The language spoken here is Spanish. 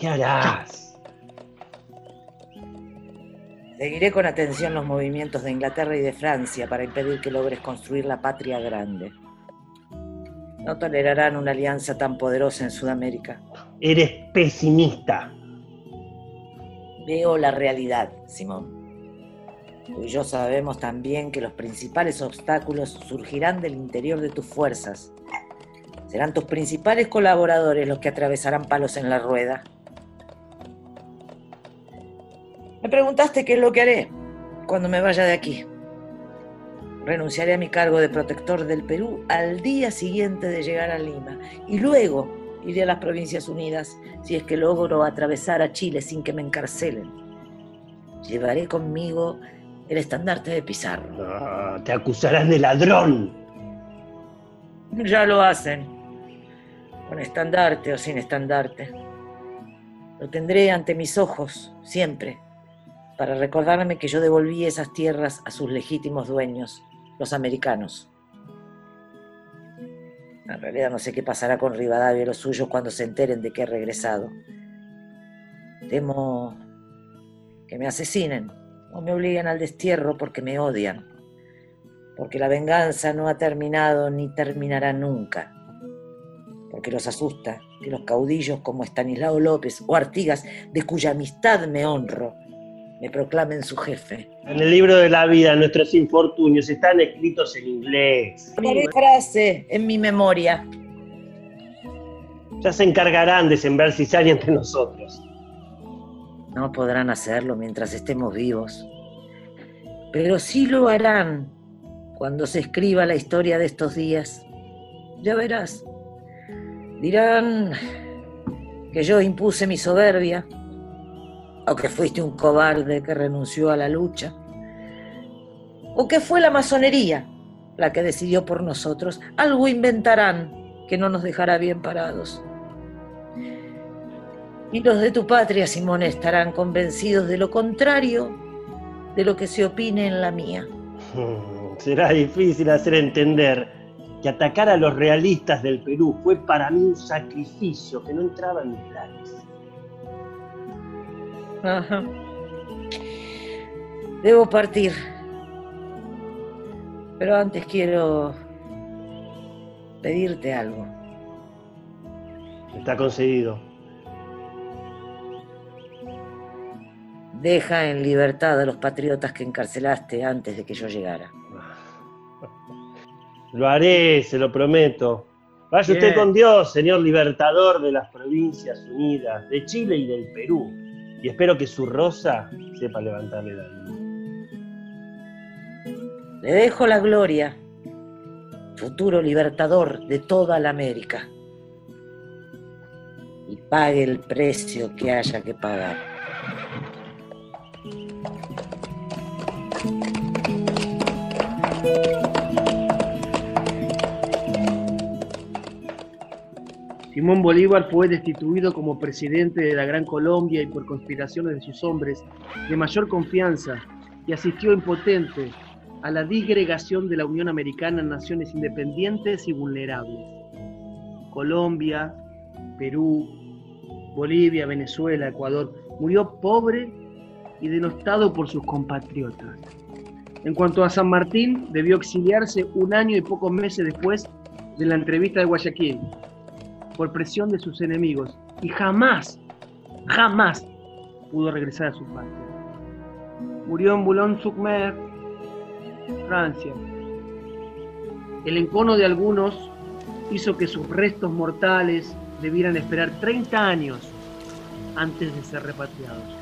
¿Qué harás? Seguiré con atención los movimientos de Inglaterra y de Francia para impedir que logres construir la patria grande. No tolerarán una alianza tan poderosa en Sudamérica. Eres pesimista. Veo la realidad, Simón. Tú y yo sabemos también que los principales obstáculos surgirán del interior de tus fuerzas. Serán tus principales colaboradores los que atravesarán palos en la rueda. Me preguntaste qué es lo que haré cuando me vaya de aquí. Renunciaré a mi cargo de protector del Perú al día siguiente de llegar a Lima y luego iré a las Provincias Unidas si es que logro atravesar a Chile sin que me encarcelen. Llevaré conmigo el estandarte de Pizarro. Ah, te acusarán de ladrón. Ya lo hacen, con estandarte o sin estandarte. Lo tendré ante mis ojos siempre para recordarme que yo devolví esas tierras a sus legítimos dueños, los americanos. En realidad no sé qué pasará con Rivadavia y los suyos cuando se enteren de que he regresado. Temo que me asesinen o me obliguen al destierro porque me odian, porque la venganza no ha terminado ni terminará nunca, porque los asusta que los caudillos como Estanislao López o Artigas, de cuya amistad me honro, me proclamen su jefe. En el libro de la vida nuestros infortunios están escritos en inglés. Una frase en mi memoria. Ya se encargarán de sembrar cizaña entre nosotros. No podrán hacerlo mientras estemos vivos, pero sí lo harán cuando se escriba la historia de estos días. Ya verás. Dirán que yo impuse mi soberbia, o que fuiste un cobarde que renunció a la lucha, o que fue la masonería la que decidió por nosotros. Algo inventarán que no nos dejará bien parados. Y los de tu patria, Simón, estarán convencidos de lo contrario de lo que se opine en la mía. Será difícil hacer entender que atacar a los realistas del Perú fue para mí un sacrificio que no entraba en mis planes. Ajá. Debo partir. Pero antes quiero pedirte algo. Está concedido. Deja en libertad a los patriotas que encarcelaste antes de que yo llegara. Lo haré, se lo prometo. Vaya usted con Dios, señor libertador de las provincias unidas, de Chile y del Perú. Y espero que su rosa sepa levantarle la vida. Le dejo la gloria, futuro libertador de toda la América. Y pague el precio que haya que pagar. Simón Bolívar fue destituido como presidente de la Gran Colombia y por conspiraciones de sus hombres de mayor confianza y asistió impotente a la disgregación de la Unión Americana en naciones independientes y vulnerables. Colombia, Perú, Bolivia, Venezuela, Ecuador, murió pobre y denostado por sus compatriotas. En cuanto a San Martín, debió exiliarse un año y pocos meses después de la entrevista de Guayaquil por presión de sus enemigos y jamás, jamás pudo regresar a su patria. Murió en Boulogne-sur-Mer, Francia. El encono de algunos hizo que sus restos mortales debieran esperar 30 años antes de ser repatriados.